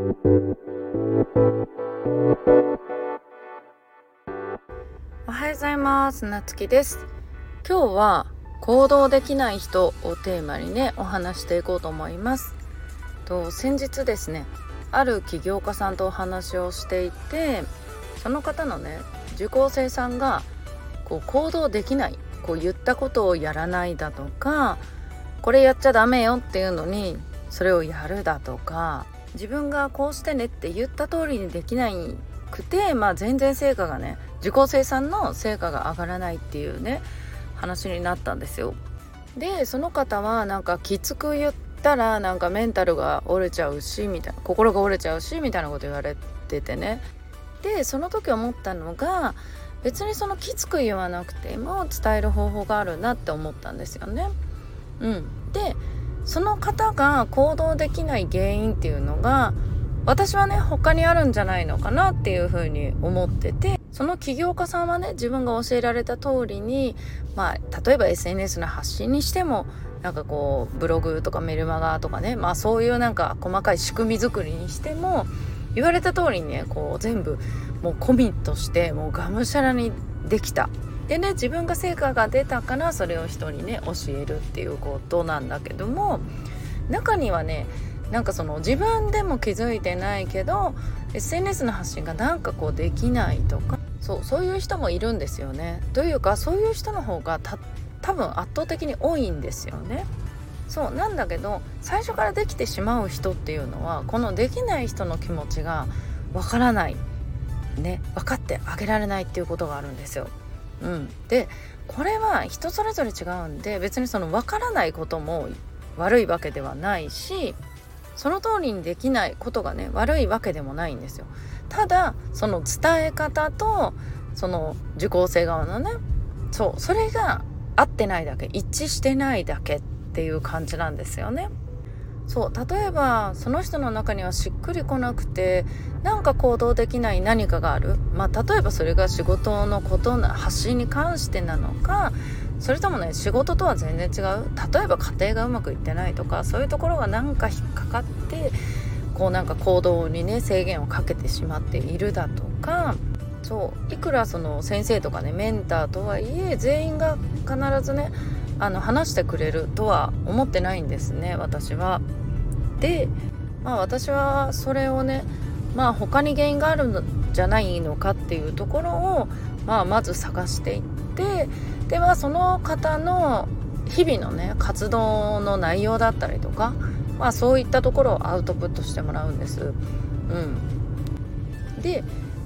おはようございます。なつきです。今日は行動できない人をテーマにねお話していこうと思います。と先日ですねある起業家さんとお話をしていてその方のね受講生さんがこう行動できないこう言ったことをやらないだとかこれやっちゃダメよっていうのにそれをやるだとか自分がこうしてねって言った通りにできなくて、まあ、全然成果がね受講生さんの成果が上がらないっていうね話になったんですよ。でその方はなんかきつく言ったらなんかメンタルが折れちゃうしみたいな心が折れちゃうしみたいなこと言われててねでその時思ったのが別にそのきつく言わなくても伝える方法があるなって思ったんですよね。うん、でその方が行動できない原因っていうのが私はね他にあるんじゃないのかなっていうふうに思っててその起業家さんはね自分が教えられた通りにまあ例えば SNS の発信にしてもなんかこうブログとかメルマガとかねまあそういうなんか細かい仕組み作りにしても言われた通りにねこう全部もうコミットしてもうがむしゃらにできた。でね自分が成果が出たからそれを人にね教えるっていうことなんだけども中にはねなんかその自分でも気づいてないけど SNS の発信がなんかこうできないとかそうそういう人もいるんですよね。というかそういう人の方が多分圧倒的に多いんですよね。そうなんだけど最初からできてしまう人っていうのはこのできない人の気持ちがわからないね分かってあげられないっていうことがあるんですよ。うん、でこれは人それぞれ違うんで別にその分からないことも悪いわけではないしその通りにできないことがね悪いわけでもないんですよ。ただその伝え方とその受講生側のねそうそれが合ってないだけ一致してないだけっていう感じなんですよね。そう例えばその人の中にはしっくりこなくてなんか行動できない何かがある。まあ例えばそれが仕事のことな発信に関してなのかそれともね仕事とは全然違う。例えば家庭がうまくいってないとかそういうところがなんか引っかかってこうなんか行動にね制限をかけてしまっているだとか。そういくらその先生とかねメンターとはいえ全員が必ずねあの話してくれるとは思ってないんですね私は。でまあ私はそれをねまあ他に原因があるんじゃないのかっていうところを、まあ、まず探していってではその方の日々のね活動の内容だったりとか、まあ、そういったところをアウトプットしてもらうんです。うん、で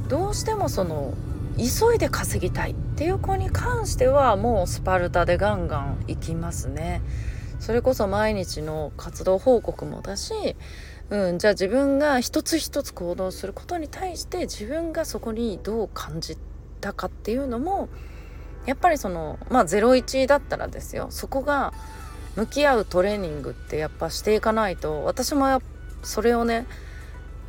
どうしてもその急いで稼ぎたいっていう子に関してはもうスパルタでガンガン行きますね。それこそ毎日の活動報告もだし、うん、じゃあ自分が一つ一つ行動することに対して自分がそこにどう感じたかっていうのもやっぱりそのまあ01だったらですよそこが向き合うトレーニングってやっぱしていかないと私もそれをね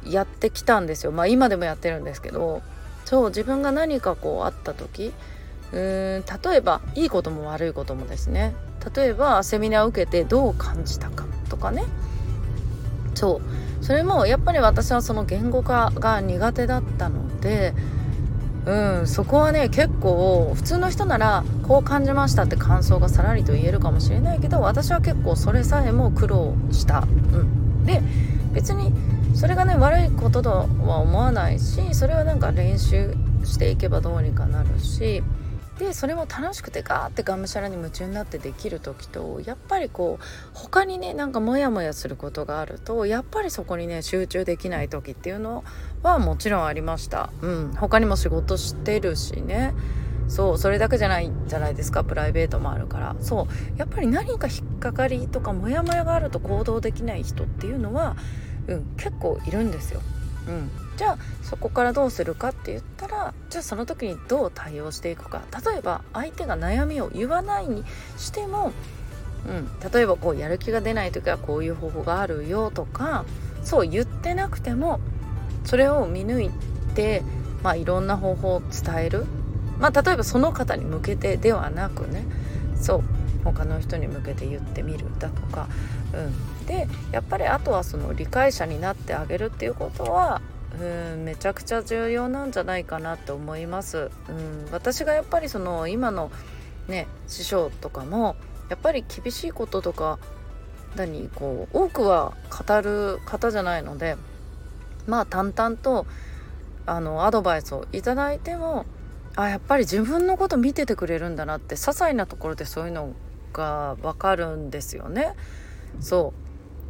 やってきたんですよまあ今でもやってるんですけどそう自分が何かこうあった時うーん例えばいいことも悪いこともですね。例えばセミナーを受けてどう感じたかとかね。そう。それもやっぱり私はその言語化が苦手だったのでうんそこはね結構普通の人ならこう感じましたって感想がさらりと言えるかもしれないけど私は結構それさえも苦労した。うん、で別にそれがね悪いこととは思わないしそれはなんか練習していけばどうにかなるしでそれも楽しくてガーってがむしゃらに夢中になってできる時とやっぱりこう他にねなんかモヤモヤすることがあるとやっぱりそこにね集中できない時っていうのはもちろんありました。うん。他にも仕事してるしね。そう。それだけじゃないじゃないですか。プライベートもあるから。そう。やっぱり何か引っかかりとかモヤモヤがあると行動できない人っていうのは、うん、結構いるんですよ。うん、じゃあそこからどうするかって言ったらじゃあその時にどう対応していくか。例えば相手が悩みを言わないにしても、うん、例えばこうやる気が出ない時はこういう方法があるよとかそう言ってなくてもそれを見抜いて、まあ、いろんな方法を伝える、まあ、例えばその方に向けてではなくねそう他の人に向けて言ってみるだとか、うん、でやっぱりあとはその理解者になってあげるっていうことはうんめちゃくちゃ重要なんじゃないかなと思います。うん私がやっぱりその今のね師匠とかもやっぱり厳しいこととか何こう多くは語る方じゃないのでまあ淡々とあのアドバイスをいただいてもあやっぱり自分のこと見ててくれるんだなって些細なところでそういうのが分かるんですよね。そ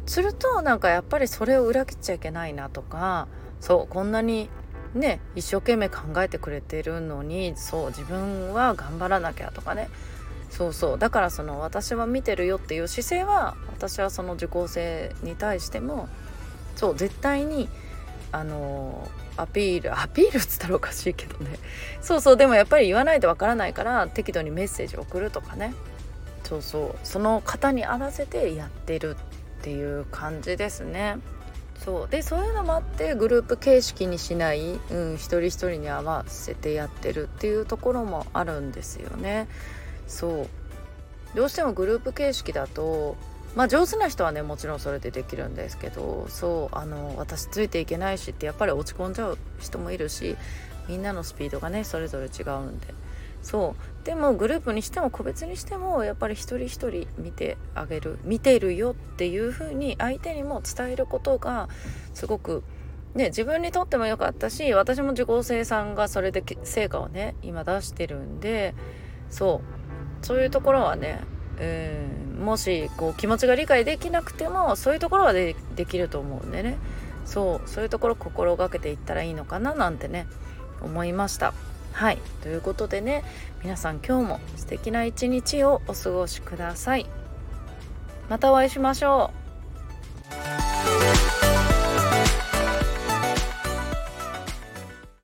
う。するとなんかやっぱりそれを裏切っちゃいけないなとかそうこんなにね一生懸命考えてくれてるのにそう自分は頑張らなきゃとかね。そうそう。だからその私は見てるよっていう姿勢は私はその受講生に対してもそう絶対にあのアピール アピールっつったらおかしいけどね。そうそうでもやっぱり言わないとわからないから適度にメッセージを送るとかね。そうそう。その方に合わせてやってるっていう感じですね。そう。でそういうのもあってグループ形式にしない、うん、一人一人に合わせてやってるっていうところもあるんですよね。そう。どうしてもグループ形式だとまあ上手な人はねもちろんそれでできるんですけどそう。あの私ついていけないしってやっぱり落ち込んじゃう人もいるしみんなのスピードがねそれぞれ違うんで。そう。でもグループにしても個別にしてもやっぱり一人一人見てあげる見てるよっていう風に相手にも伝えることがすごくね自分にとっても良かったし私も受講生さんがそれで成果をね今出してるんでそう。そういうところはねうんもしこう気持ちが理解できなくてもそういうところはでできると思うんでね。そう。そういうところ心がけていったらいいのかななんてね思いました。はい。ということでね皆さん今日も素敵な一日をお過ごしください。またお会いしましょう。